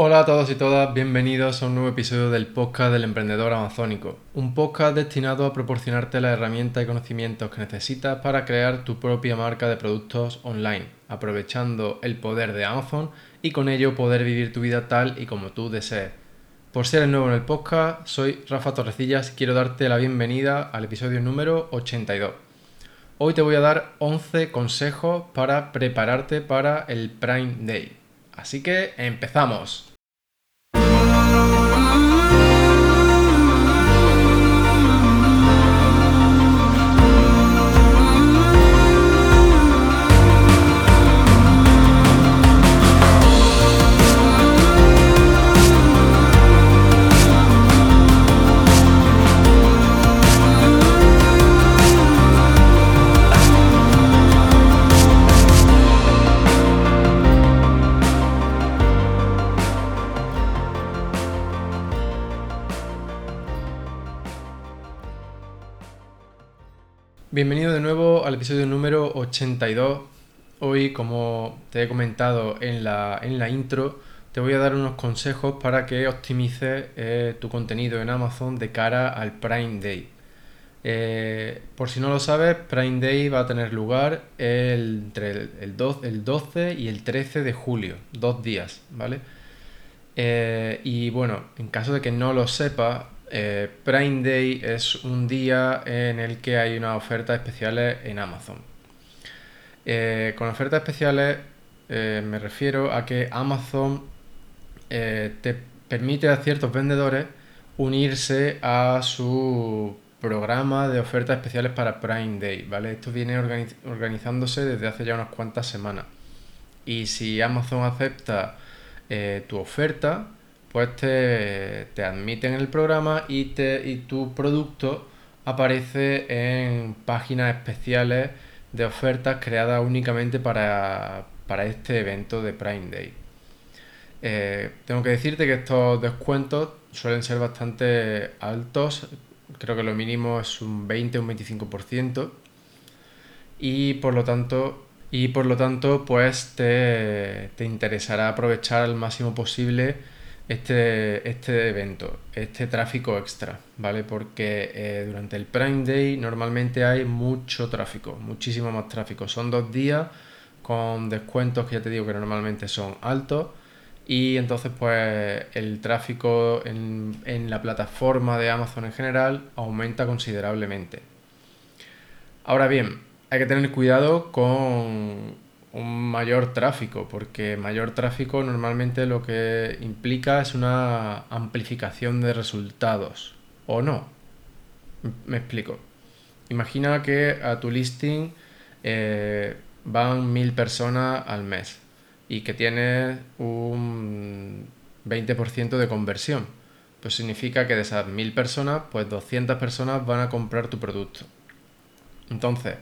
Hola a todos y todas, bienvenidos a un nuevo episodio del podcast del emprendedor amazónico, un podcast destinado a proporcionarte las herramientas y conocimientos que necesitas para crear tu propia marca de productos online, aprovechando el poder de Amazon y con ello poder vivir tu vida tal y como tú desees. Por ser nuevo en el podcast, soy Rafa Torrecillas y quiero darte la bienvenida al episodio número 82. Hoy te voy a dar 11 consejos para prepararte para el Prime Day. Así que empezamos. Bienvenido de nuevo al episodio número 82. Hoy, como te he comentado en la, en la intro, te voy a dar unos consejos para que optimices eh, tu contenido en Amazon de cara al Prime Day. Eh, por si no lo sabes, Prime Day va a tener lugar entre el, 12, y el 13 de julio, dos días, ¿vale? Eh, y bueno, en caso de que no lo sepas, eh, Prime Day es un día en el que hay unas ofertas especiales en Amazon. Eh, con ofertas especiales eh, me refiero a que Amazon te permite a ciertos vendedores unirse a su programa de ofertas especiales para Prime Day, ¿vale? Esto viene organizándose desde hace ya unas cuantas semanas. Y si Amazon acepta tu oferta, pues te, admiten en el programa y, te, y tu producto aparece en páginas especiales de ofertas creadas únicamente para, este evento de Prime Day. Eh, tengo que decirte que estos descuentos suelen ser bastante altos, creo que lo mínimo es un 20 o un 25% y por lo tanto y por lo tanto pues te, te interesará aprovechar al máximo posible este, este evento, este tráfico extra, ¿vale? Porque eh, durante el Prime Day normalmente hay mucho tráfico, muchísimo más tráfico. Son dos días con descuentos que ya te digo que normalmente son altos y entonces pues el tráfico en, en la plataforma de Amazon en general aumenta considerablemente. Ahora bien, hay que tener cuidado con un mayor tráfico, porque mayor tráfico normalmente lo que implica es una amplificación de resultados, ¿o no? Me explico. Imagina que a tu listing eh, van mil personas al mes y que tienes un 20% de conversión. Pues significa que de esas mil personas, pues 200 personas van a comprar tu producto. Entonces,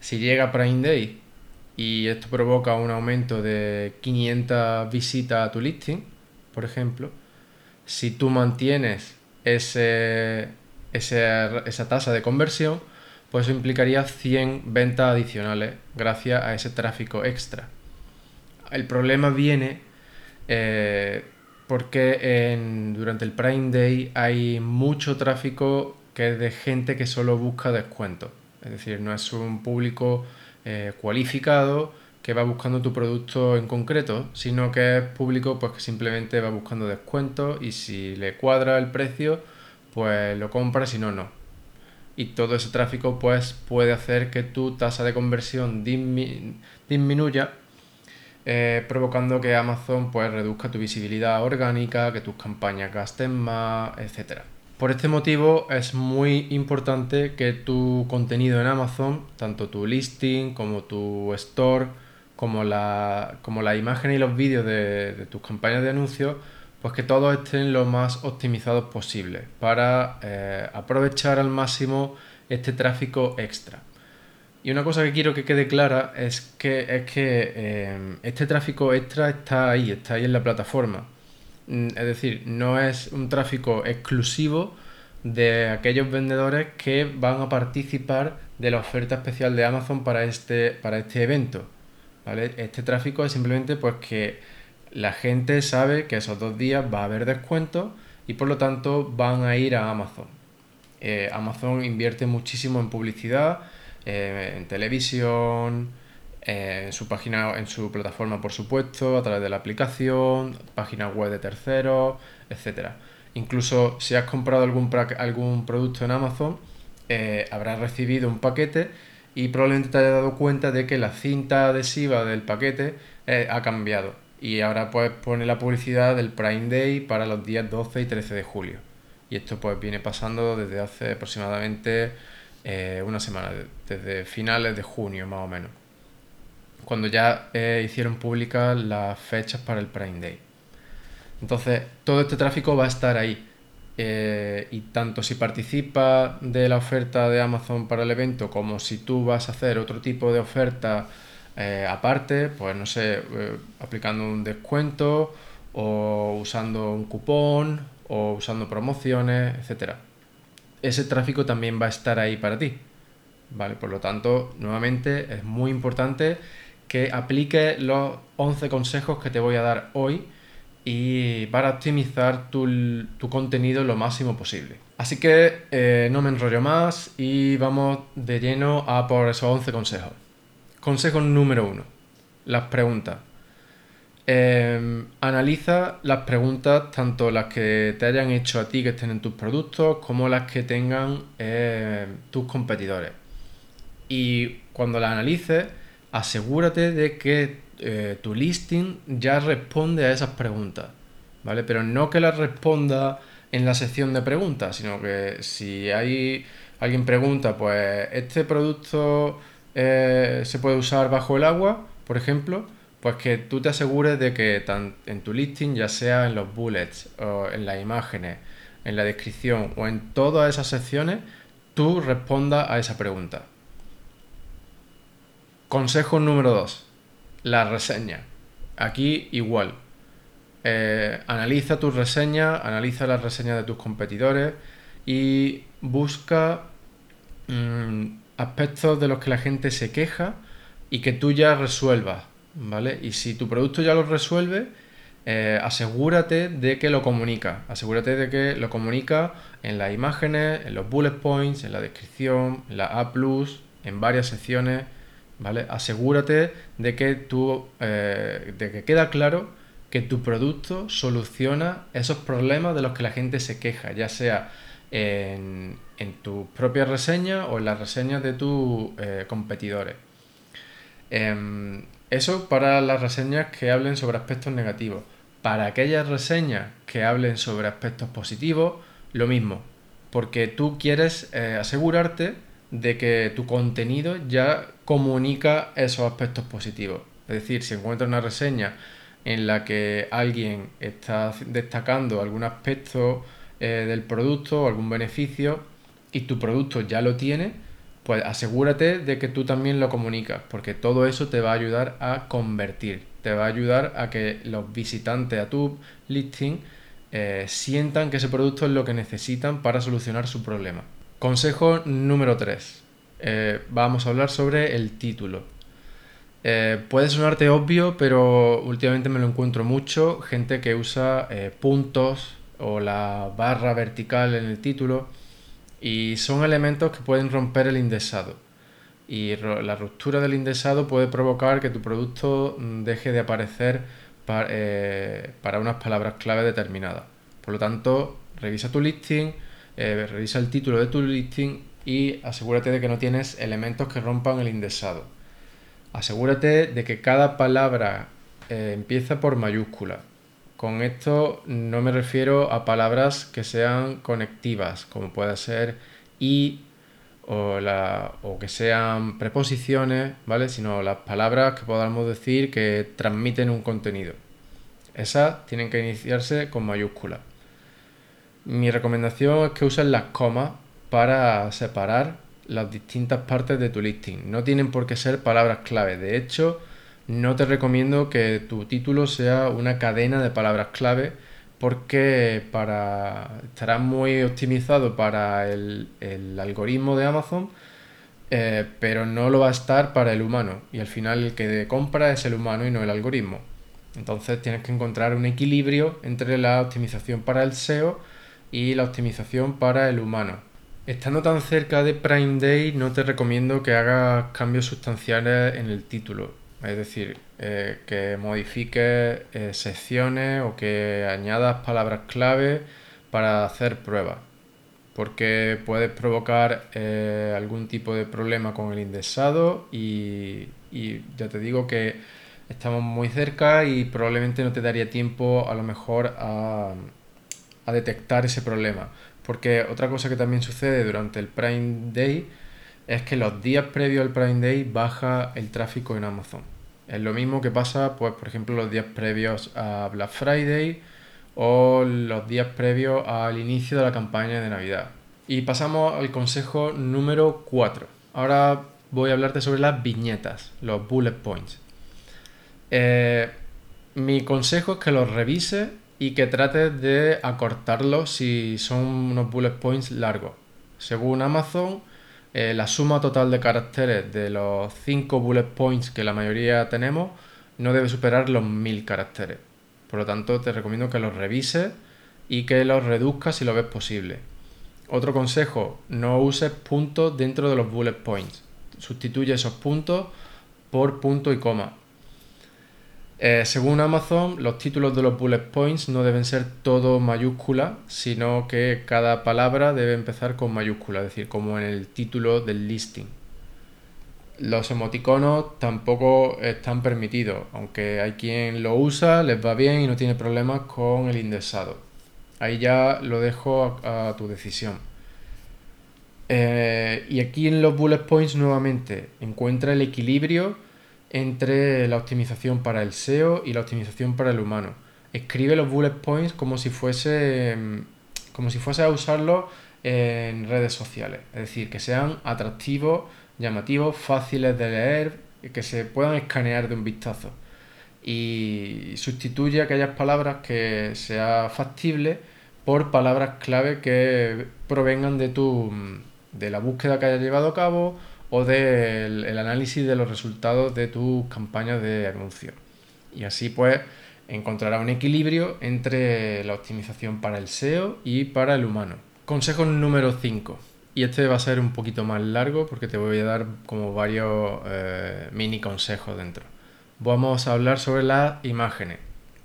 si llega Prime Day y esto provoca un aumento de 500 visitas a tu listing, por ejemplo, si tú mantienes ese, esa tasa de conversión, pues eso implicaría 100 ventas adicionales gracias a ese tráfico extra. El problema viene eh, porque durante el Prime Day hay mucho tráfico que es de gente que solo busca descuentos. Es decir, no es un público eh, cualificado que va buscando tu producto en concreto, sino que es público pues que simplemente va buscando descuentos y si le cuadra el precio, pues lo compra, si no, no. Y todo ese tráfico pues puede hacer que tu tasa de conversión disminuya, eh, provocando que Amazon pues reduzca tu visibilidad orgánica, que tus campañas gasten más, etcétera. Por este motivo es muy importante que tu contenido en Amazon, tanto tu listing como tu store, como la, como la imagen y los vídeos de, tus campañas de anuncios, pues que todos estén lo más optimizados posible para eh, aprovechar al máximo este tráfico extra. Y una cosa que quiero que quede clara es que, es que eh, este tráfico extra está ahí, está ahí en la plataforma. Es decir, no es un tráfico exclusivo de aquellos vendedores que van a participar de la oferta especial de Amazon para este, para este evento. Este tráfico es simplemente pues que La gente sabe que esos dos días va a haber descuentos y por lo tanto van a ir a Amazon. Eh, Amazon invierte muchísimo en publicidad, eh, en televisión, eh, en su página, en su plataforma por supuesto, a través de la aplicación, páginas web de terceros, etc. Incluso si has comprado algún, algún producto en Amazon, habrás recibido un paquete y probablemente te hayas dado cuenta de que la cinta adhesiva del paquete ha cambiado y ahora pues pone la publicidad del Prime Day para los días 12 y 13 de julio. Y esto pues viene pasando desde hace aproximadamente eh, una semana, desde finales de junio más o menos, cuando ya eh, hicieron públicas las fechas para el Prime Day. Entonces todo este tráfico va a estar ahí. Eh, y tanto si participas de la oferta de Amazon para el evento como si tú vas a hacer otro tipo de oferta eh, aparte, pues no sé, aplicando un descuento o usando un cupón o usando promociones, etcétera. Ese tráfico también va a estar ahí para ti. ¿Vale? Por lo tanto, nuevamente es muy importante que apliques los 11 consejos que te voy a dar hoy y para optimizar tu, contenido lo máximo posible. Así que eh, no me enrollo más y vamos de lleno a por esos 11 consejos. Consejo número uno. Las preguntas. Em, analiza las preguntas, tanto las que te hayan hecho a ti que estén en tus productos, como las que tengan em, tus competidores. Y cuando las analices, asegúrate de que eh, tu listing ya responde a esas preguntas. ¿Vale? Pero no que las responda en la sección de preguntas, sino que si hay alguien pregunta, pues este producto eh, se puede usar bajo el agua, por ejemplo, pues que tú te asegures de que en tu listing, ya sea en los bullets, o en las imágenes, en la descripción o en todas esas secciones, tú respondas a esa pregunta. Consejo número 2. La reseña. Aquí igual. Eh, analiza tus reseñas, analiza las reseñas de tus competidores y busca mm, aspectos de los que la gente se queja y que tú ya resuelvas, ¿vale? Y si tu producto ya lo resuelve, eh, asegúrate de que lo comunica, asegúrate de que lo comunica en las imágenes, en los bullet points, en la descripción, en la A+, en varias secciones, ¿vale? Asegúrate de que tú, eh, de que queda claro que tu producto soluciona esos problemas de los que la gente se queja, ya sea en, en tus propias reseñas o en las reseñas de tus eh, competidores. Em, eso para las reseñas que hablen sobre aspectos negativos. Para aquellas reseñas que hablen sobre aspectos positivos, lo mismo, porque tú quieres eh, asegurarte de que tu contenido ya comunica esos aspectos positivos. Es decir, si encuentras una reseña en la que alguien está destacando algún aspecto eh, del producto o algún beneficio y tu producto ya lo tiene, pues asegúrate de que tú también lo comunicas, porque todo eso te va a ayudar a convertir, te va a ayudar a que los visitantes a tu listing eh, sientan que ese producto es lo que necesitan para solucionar su problema. Consejo número 3. Eh, vamos a hablar sobre el título. puede sonarte obvio, pero últimamente me lo encuentro mucho. Gente que usa puntos o la barra vertical en el título y son elementos que pueden romper el indexado. Y la ruptura del indexado puede provocar que tu producto mm, deje de aparecer eh, para, unas palabras clave determinadas. Por lo tanto, revisa tu listing, eh, revisa el título de tu listing y asegúrate de que no tienes elementos que rompan el indexado. Asegúrate de que cada palabra eh, empieza por mayúscula. Con esto no me refiero a palabras que sean conectivas, como puede ser y o, o que sean preposiciones, ¿vale? Sino las palabras que podamos decir que transmiten un contenido. Esas tienen que iniciarse con mayúsculas. Mi recomendación es que uses las comas para separar las distintas partes de tu listing. No tienen por qué ser palabras clave. De hecho, no te recomiendo que tu título sea una cadena de palabras clave porque para, estará muy optimizado para el, algoritmo de Amazon, eh, pero no lo va a estar para el humano. Y al final el que compra es el humano y no el algoritmo. Entonces tienes que encontrar un equilibrio entre la optimización para el SEO y la optimización para el humano. Estando tan cerca de Prime Day, no te recomiendo que hagas cambios sustanciales en el título. Es decir, eh, que modifiques eh, secciones o que añadas palabras clave para hacer pruebas. Porque puedes provocar eh, algún tipo de problema con el indexado y ya te digo que estamos muy cerca y probablemente no te daría tiempo a lo mejor a, detectar ese problema. Porque otra cosa que también sucede durante el Prime Day es que los días previos al Prime Day baja el tráfico en Amazon. Es lo mismo que pasa, pues, por ejemplo, los días previos a Black Friday o los días previos al inicio de la campaña de Navidad. Y pasamos al consejo número 4. Ahora voy a hablarte sobre las viñetas, los bullet points. Eh, mi consejo es que los revises y que trates de acortarlos si son unos bullet points largos. Según Amazon, eh, la suma total de caracteres de los 5 bullet points que la mayoría tenemos no debe superar los 1000 caracteres. Por lo tanto, te recomiendo que los revises y que los reduzcas si lo ves posible. Otro consejo, no uses puntos dentro de los bullet points. Sustituye esos puntos por punto y coma. Eh, según Amazon, los títulos de los bullet points no deben ser todo mayúscula, sino que cada palabra debe empezar con mayúscula, es decir, como en el título del listing. Los emoticonos tampoco están permitidos, aunque hay quien lo usa, les va bien y no tiene problemas con el indexado. Ahí ya lo dejo a, tu decisión. Eh, y aquí en los bullet points nuevamente encuentra el equilibrio entre la optimización para el SEO y la optimización para el humano. Escribe los bullet points como si fuese, como si fuese a usarlos en redes sociales. Es decir, que sean atractivos, llamativos, fáciles de leer, que se puedan escanear de un vistazo. Y sustituye aquellas palabras que sea factible por palabras clave que provengan de tu de la búsqueda que hayas llevado a cabo o del análisis de los resultados de tus campañas de anuncio. Y así pues encontrará un equilibrio entre la optimización para el SEO y para el humano. Consejo número 5. Y este va a ser un poquito más largo porque te voy a dar como varios eh, mini consejos dentro. Vamos a hablar sobre las imágenes.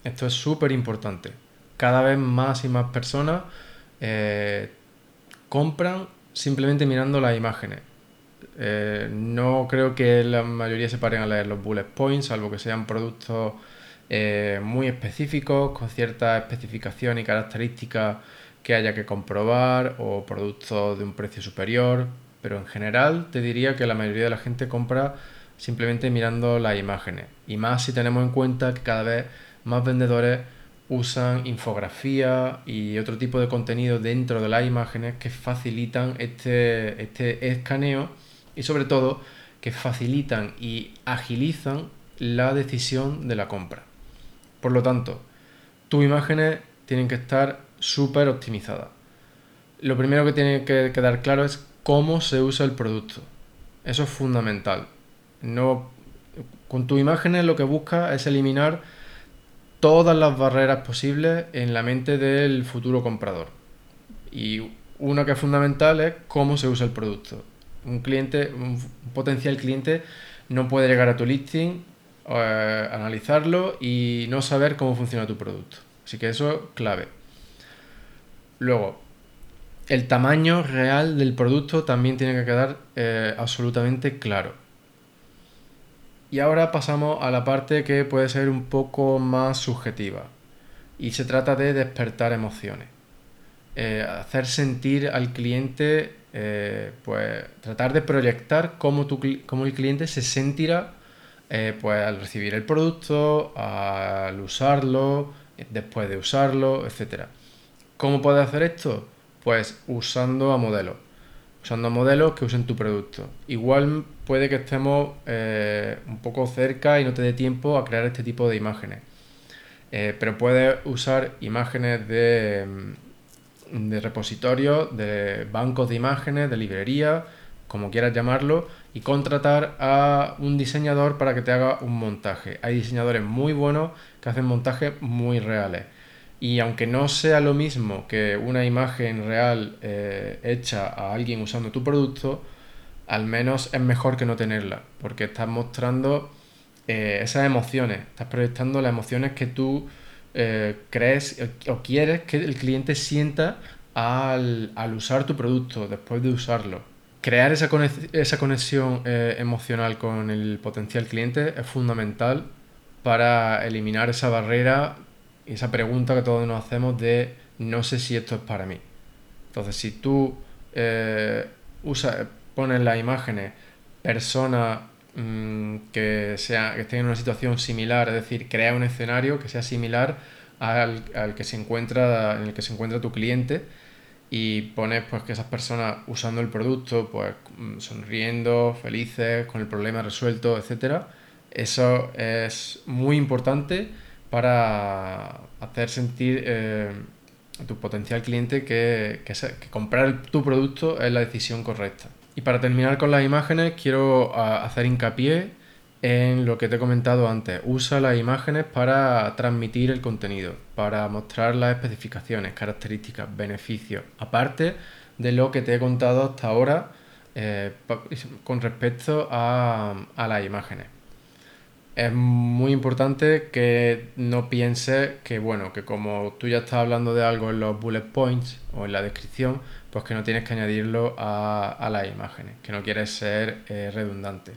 Esto es súper importante. Cada vez más y más personas eh, compran simplemente mirando las imágenes. Eh, no creo que la mayoría se paren a leer los bullet points, salvo que sean productos eh, muy específicos, con cierta especificación y características que haya que comprobar, o productos de un precio superior. Pero en general te diría que la mayoría de la gente compra simplemente mirando las imágenes. Y más si tenemos en cuenta que cada vez más vendedores usan infografía y otro tipo de contenido dentro de las imágenes que facilitan este, este escaneo y sobre todo que facilitan y agilizan la decisión de la compra. Por lo tanto, tus imágenes tienen que estar súper optimizadas. Lo primero que tiene que quedar claro es cómo se usa el producto. Eso es fundamental. No, con tus imágenes lo que buscas es eliminar todas las barreras posibles en la mente del futuro comprador. Y una que es fundamental es cómo se usa el producto un cliente, un potencial cliente no puede llegar a tu listing, eh, analizarlo y no saber cómo funciona tu producto. Así que eso es clave. Luego, el tamaño real del producto también tiene que quedar eh, absolutamente claro. Y ahora pasamos a la parte que puede ser un poco más subjetiva. Y se trata de despertar emociones. Eh, hacer sentir al cliente eh, pues tratar de proyectar cómo, tu, cómo el cliente se sentirá eh, pues al recibir el producto, al usarlo, después de usarlo, etc. ¿Cómo puedes hacer esto? Pues usando a modelos. Usando modelos que usen tu producto. Igual puede que estemos eh, un poco cerca y no te dé tiempo a crear este tipo de imágenes. pero puedes usar imágenes de, de repositorios, de bancos de imágenes, de librería, como quieras llamarlo, y contratar a un diseñador para que te haga un montaje. Hay diseñadores muy buenos que hacen montajes muy reales. Y aunque no sea lo mismo que una imagen real eh, hecha a alguien usando tu producto, al menos es mejor que no tenerla, porque estás mostrando eh, esas emociones, estás proyectando las emociones que tú eh, crees o quieres que el cliente sienta al, usar tu producto, después de usarlo. Crear esa, esa conexión emocional con el potencial cliente es fundamental para eliminar esa barrera y esa pregunta que todos nos hacemos de no sé si esto es para mí. Entonces, si tú eh, pones las imágenes personas mm, que, sea, que estén en una situación similar, es decir, crea un escenario que sea similar al, que se encuentra, en el que se encuentra tu cliente y pones pues que esas personas usando el producto, pues mm, sonriendo, felices, con el problema resuelto, etcétera. Eso es muy importante para hacer sentir eh, a tu potencial cliente que, comprar tu producto es la decisión correcta. Y para terminar con las imágenes, quiero hacer hincapié en lo que te he comentado antes. Usa las imágenes para transmitir el contenido, para mostrar las especificaciones, características, beneficios, aparte de lo que te he contado hasta ahora eh, con respecto a las imágenes es muy importante que no pienses que, bueno, que como tú ya estás hablando de algo en los bullet points o en la descripción, pues que no tienes que añadirlo a, las imágenes, que no quieres ser eh, redundante.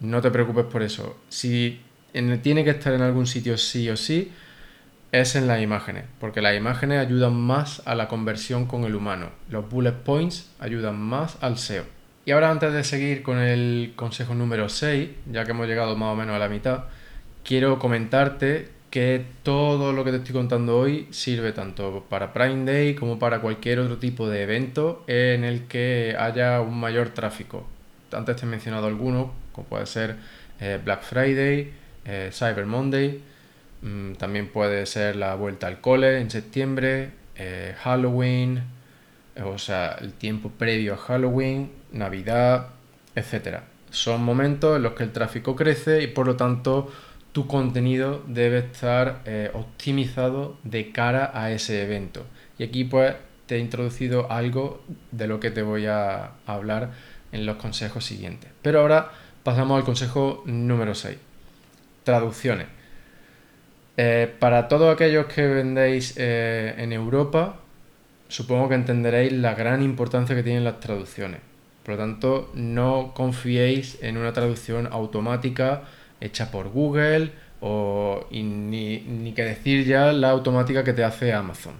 No te preocupes por eso. Si tiene que estar en algún sitio sí o sí, es en las imágenes, porque las imágenes ayudan más a la conversión con el humano. Los bullet points ayudan más al SEO. Y ahora antes de seguir con el consejo número 6, ya que hemos llegado más o menos a la mitad, quiero comentarte que todo lo que te estoy contando hoy sirve tanto para Prime Day como para cualquier otro tipo de evento en el que haya un mayor tráfico. Antes te he mencionado algunos, como puede ser eh, Black Friday, eh, Cyber Monday, mm, también puede ser la vuelta al cole en septiembre, eh, Halloween, o sea, el tiempo previo a Halloween, Navidad, etc. Son momentos en los que el tráfico crece y por lo tanto tu contenido debe estar eh, optimizado de cara a ese evento. Y aquí pues te he introducido algo de lo que te voy a hablar en los consejos siguientes. Pero ahora pasamos al consejo número 6. Traducciones. Eh, para todos aquellos que vendéis eh, en Europa, supongo que entenderéis la gran importancia que tienen las traducciones. Por lo tanto, no confiéis en una traducción automática hecha por Google o ni, que decir ya la automática que te hace Amazon,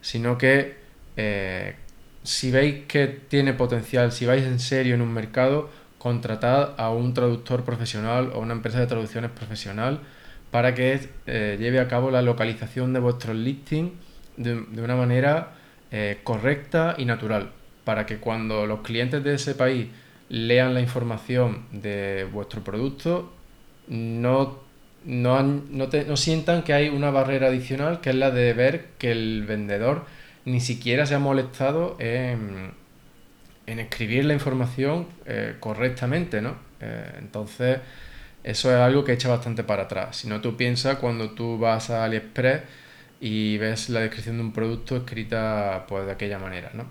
sino que eh, si veis que tiene potencial, si vais en serio en un mercado, contratad a un traductor profesional o una empresa de traducciones profesional para que eh, lleve a cabo la localización de vuestros listings de, una manera eh, correcta y natural. Para que cuando los clientes de ese país lean la información de vuestro producto, no, no, sientan que hay una barrera adicional, que es la de ver que el vendedor ni siquiera se ha molestado en, escribir la información eh, correctamente, ¿no? Eh, entonces, eso es algo que echa bastante para atrás. Si no, tú piensas cuando tú vas a AliExpress y ves la descripción de un producto escrita pues de aquella manera, ¿no?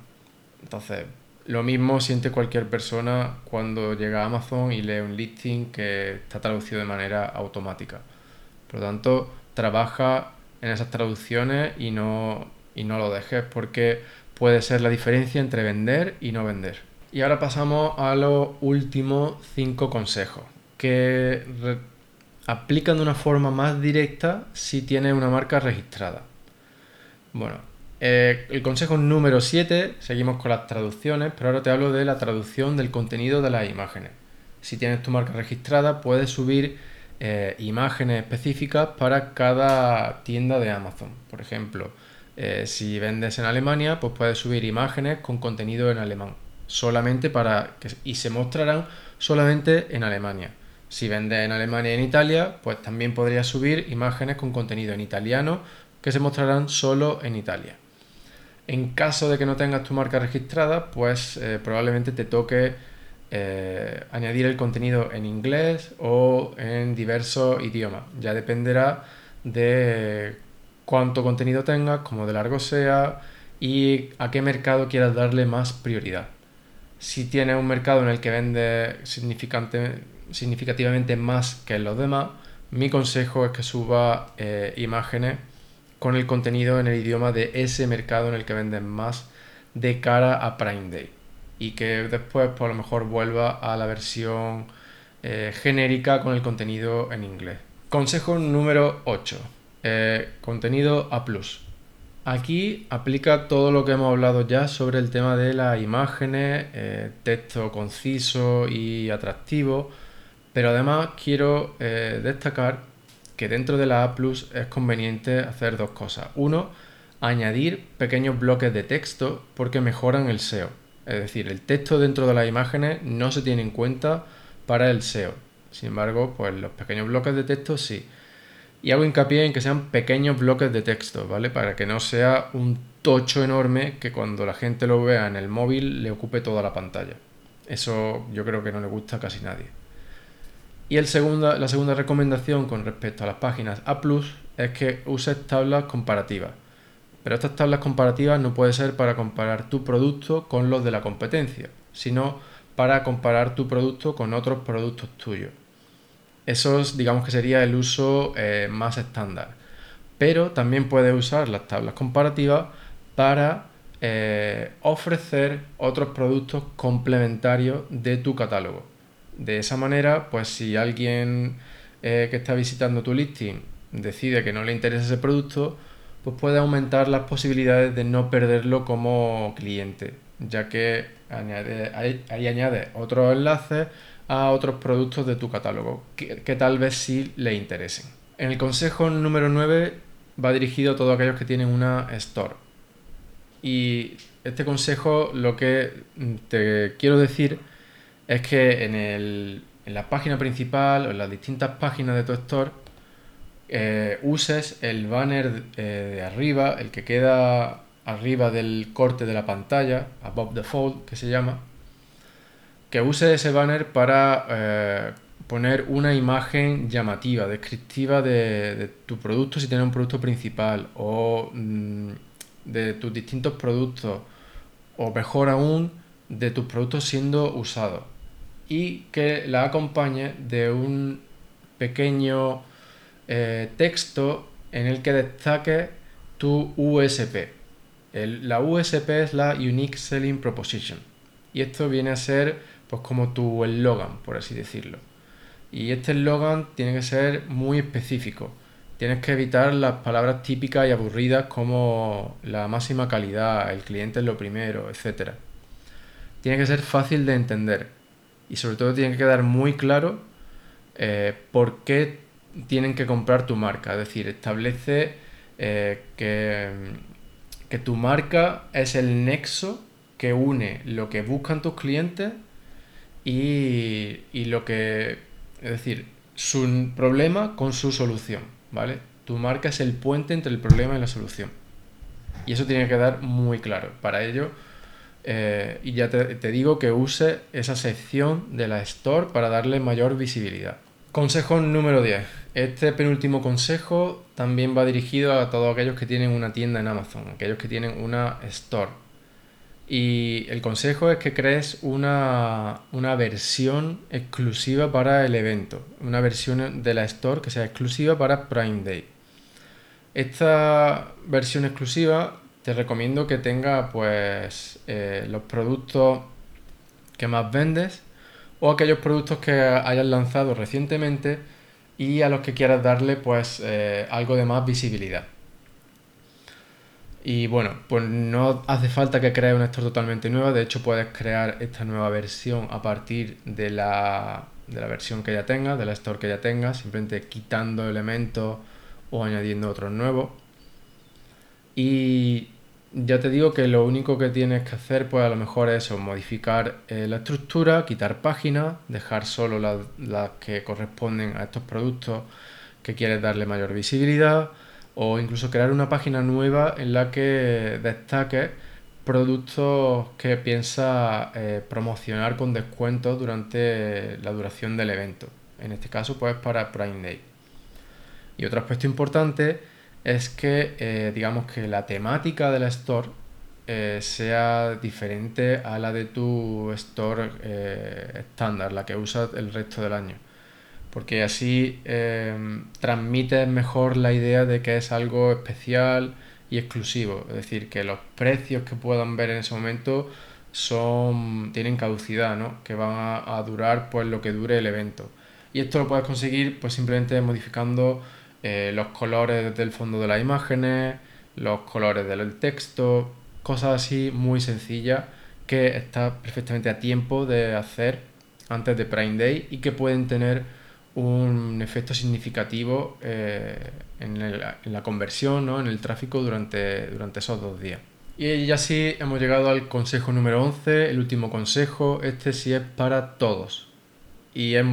Entonces, lo mismo siente cualquier persona cuando llega a Amazon y lee un listing que está traducido de manera automática. Por lo tanto, trabaja en esas traducciones y no, y no lo dejes porque puede ser la diferencia entre vender y no vender. Y ahora pasamos a los últimos cinco consejos que aplican de una forma más directa si tienes una marca registrada. Bueno, eh, el consejo número 7, seguimos con las traducciones, pero ahora te hablo de la traducción del contenido de las imágenes. Si tienes tu marca registrada, puedes subir eh, imágenes específicas para cada tienda de Amazon. Por ejemplo, eh, si vendes en Alemania, pues puedes subir imágenes con contenido en alemán, solamente para y se mostrarán solamente en Alemania. Si vendes en Alemania y en Italia, pues también podrías subir imágenes con contenido en italiano que se mostrarán solo en Italia. En caso de que no tengas tu marca registrada, pues eh, probablemente te toque eh, añadir el contenido en inglés o en diversos idiomas. Ya dependerá de cuánto contenido tengas, cómo de largo sea y a qué mercado quieras darle más prioridad. Si tienes un mercado en el que vende significativamente más que los demás, mi consejo es que suba eh, imágenes con el contenido en el idioma de ese mercado en el que venden más de cara a Prime Day y que después por lo mejor vuelva a la versión eh, genérica con el contenido en inglés. Consejo número 8. Eh, contenido A+. Aquí aplica todo lo que hemos hablado ya sobre el tema de las imágenes, eh, texto conciso y atractivo, pero además quiero destacar que dentro de la A es conveniente hacer dos cosas. Uno, añadir pequeños bloques de texto porque mejoran el SEO. Es decir, el texto dentro de las imágenes no se tiene en cuenta para el SEO. Sin embargo, pues los pequeños bloques de texto sí. Y hago hincapié en que sean pequeños bloques de texto, ¿vale? Para que no sea un tocho enorme que cuando la gente lo vea en el móvil le ocupe toda la pantalla. Eso yo creo que no le gusta a casi nadie. Y la segunda recomendación con respecto a las páginas A es que uses tablas comparativas. Pero estas tablas comparativas no puede ser para comparar tu producto con los de la competencia, sino para comparar tu producto con otros productos tuyos. Eso digamos que sería el uso eh, más estándar. Pero también puedes usar las tablas comparativas para eh, ofrecer otros productos complementarios de tu catálogo. De esa manera, pues si alguien eh, que está visitando tu listing decide que no le interesa ese producto, pues puede aumentar las posibilidades de no perderlo como cliente, ya que añade, ahí, añade otros enlaces a otros productos de tu catálogo que, tal vez sí le interesen. En el consejo número 9 va dirigido a todos aquellos que tienen una store. Y este consejo lo que te quiero decir es que en, en la página principal o en las distintas páginas de tu store eh, uses el banner eh, de arriba, el que queda arriba del corte de la pantalla, above the fold, que se llama, que uses ese banner para eh, poner una imagen llamativa, descriptiva de, tu producto si tienes un producto principal o mm, de tus distintos productos o mejor aún de tus productos siendo usados y que la acompañe de un pequeño eh, texto en el que destaque tu USP. la USP es la Unique Selling Proposition. Y esto viene a ser pues como tu eslogan, por así decirlo. Y este eslogan tiene que ser muy específico. Tienes que evitar las palabras típicas y aburridas como la máxima calidad, el cliente es lo primero, etc. Tiene que ser fácil de entender. Y sobre todo tiene que quedar muy claro eh, por qué tienen que comprar tu marca. Es decir, establece eh, que, que tu marca es el nexo que une lo que buscan tus clientes y, y, lo que, es decir, su problema con su solución, ¿vale? Tu marca es el puente entre el problema y la solución. Y eso tiene que quedar muy claro. Para ello, eh, y ya te, te digo que use esa sección de la store para darle mayor visibilidad. Consejo número 10. Este penúltimo consejo también va dirigido a todos aquellos que tienen una tienda en Amazon, aquellos que tienen una store. Y el consejo es que crees una, versión exclusiva para el evento, una versión de la store que sea exclusiva para Prime Day. Esta versión exclusiva te recomiendo que tenga pues eh, los productos que más vendes o aquellos productos que hayas lanzado recientemente y a los que quieras darle pues eh, algo de más visibilidad. Y bueno, pues no hace falta que crees una store totalmente nueva, de hecho puedes crear esta nueva versión a partir de la, de la versión que ya tengas, de store que ya tengas, simplemente quitando elementos o añadiendo otros nuevos. Y ya te digo que lo único que tienes que hacer, pues a lo mejor es modificar eh, la estructura, quitar páginas, dejar solo las, que corresponden a estos productos que quieres darle mayor visibilidad, o incluso crear una página nueva en la que destaques productos que piensa eh, promocionar con descuentos durante la duración del evento. En este caso, pues para Prime Day. Y otro aspecto importante es que, eh, digamos que la temática de la store eh, sea diferente a la de tu store estándar, la que usas el resto del año. Porque así transmites mejor la idea de que es algo especial, y exclusivo. Es decir, que los precios que puedan ver en ese momento son tienen caducidad, ¿no? Que van a, durar pues lo que dure el evento. Y esto lo puedes conseguir pues simplemente modificando eh, los colores del fondo de las imágenes, los colores del texto, cosas así muy sencillas que está perfectamente a tiempo de hacer antes de Prime Day y que pueden tener un efecto significativo eh, en, la conversión, ¿no? en el tráfico durante, durante esos dos días. Y ya sí hemos llegado al consejo número 11, el último consejo, este sí es para todos. Y es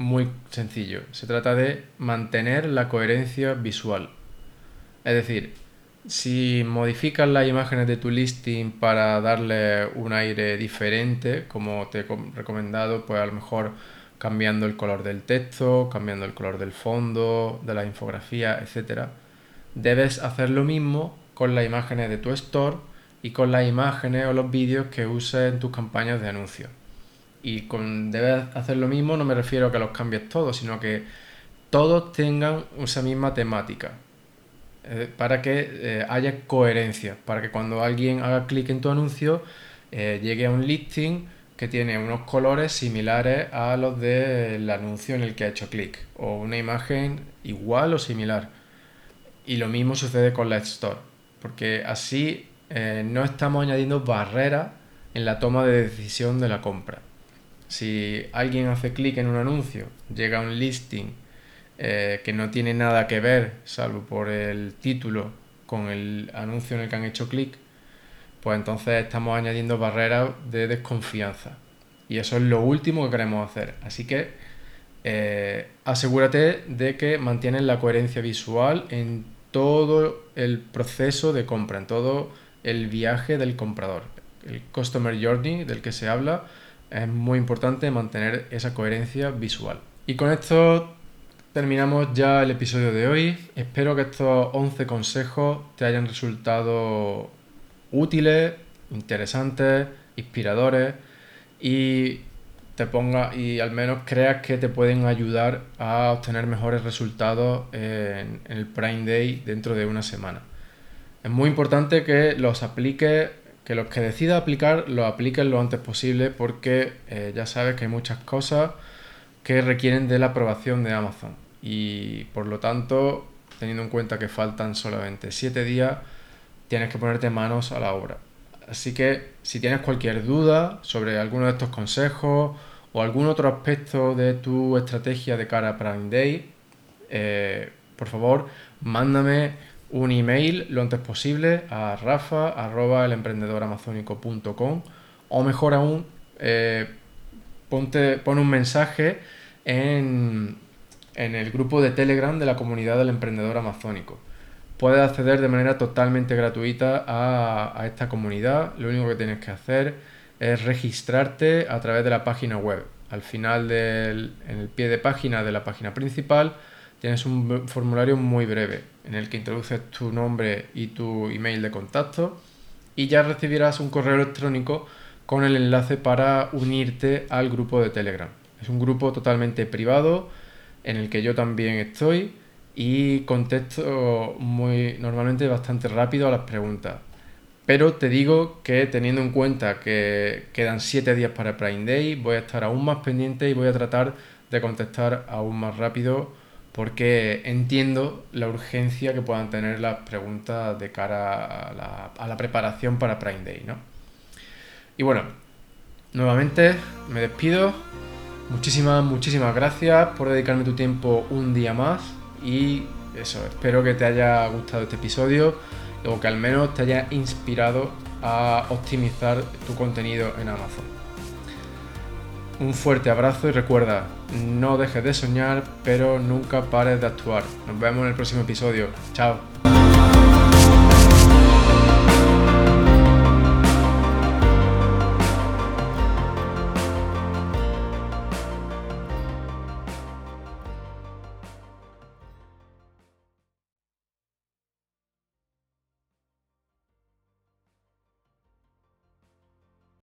muy sencillo, se trata de mantener la coherencia visual. Es decir, si modificas las imágenes de tu listing para darle un aire diferente, como te he recomendado, pues a lo mejor cambiando el color del texto, cambiando el color del fondo, de la infografía, etc. Debes hacer lo mismo con las imágenes de tu store y con las imágenes o los vídeos que uses en tus campañas de anuncios. Y con debes hacer lo mismo no me refiero a que los cambies todos, sino que todos tengan esa misma temática. Eh, para que eh, haya coherencia, para que cuando alguien haga clic en tu anuncio eh, llegue a un listing que tiene unos colores similares a los del anuncio en el que ha hecho clic, o una imagen igual o similar. Y lo mismo sucede con la Store, porque así no estamos añadiendo barreras en la toma de decisión de la compra. Si alguien hace clic en un anuncio, llega a un listing eh, que no tiene nada que ver, salvo por el título, con el anuncio en el que han hecho clic, pues entonces estamos añadiendo barreras de desconfianza. Y eso es lo último que queremos hacer. Así que eh, asegúrate de que mantienes la coherencia visual en todo el proceso de compra, en todo el viaje del comprador. El Customer Journey del que se habla es muy importante mantener esa coherencia visual. Y con esto terminamos ya el episodio de hoy. Espero que estos 11 consejos te hayan resultado útiles, interesantes, inspiradores y te ponga y al menos creas que te pueden ayudar a obtener mejores resultados en, el Prime Day dentro de una semana. Es muy importante que los apliques, que los que decidas aplicar los apliques lo antes posible porque eh, ya sabes que hay muchas cosas que requieren de la aprobación de Amazon y por lo tanto teniendo en cuenta que faltan solamente 7 días tienes que ponerte manos a la obra. Así que si tienes cualquier duda sobre alguno de estos consejos o algún otro aspecto de tu estrategia de cara a Prime Day, eh, por favor, mándame un email lo antes posible a rafa.elemprendedoramazónico.com o mejor aún, eh, ponte, pon un mensaje en, en el grupo de Telegram de la comunidad del emprendedor amazónico puedes acceder de manera totalmente gratuita a, esta comunidad. Lo único que tienes que hacer es registrarte a través de la página web. Al final del en el pie de página de la página principal tienes un formulario muy breve en el que introduces tu nombre y tu email de contacto y ya recibirás un correo electrónico con el enlace para unirte al grupo de Telegram. Es un grupo totalmente privado en el que yo también estoy y contesto muy normalmente bastante rápido a las preguntas. Pero te digo que teniendo en cuenta que quedan 7 días para Prime Day, voy a estar aún más pendiente y voy a tratar de contestar aún más rápido porque entiendo la urgencia que puedan tener las preguntas de cara a la, preparación para Prime Day. ¿no? Y bueno, nuevamente me despido. Muchísimas, muchísimas gracias por dedicarme tu tiempo un día más y eso, espero que te haya gustado este episodio o que al menos te haya inspirado a optimizar tu contenido en Amazon. Un fuerte abrazo y recuerda, no dejes de soñar, pero nunca pares de actuar. Nos vemos en el próximo episodio. Chao.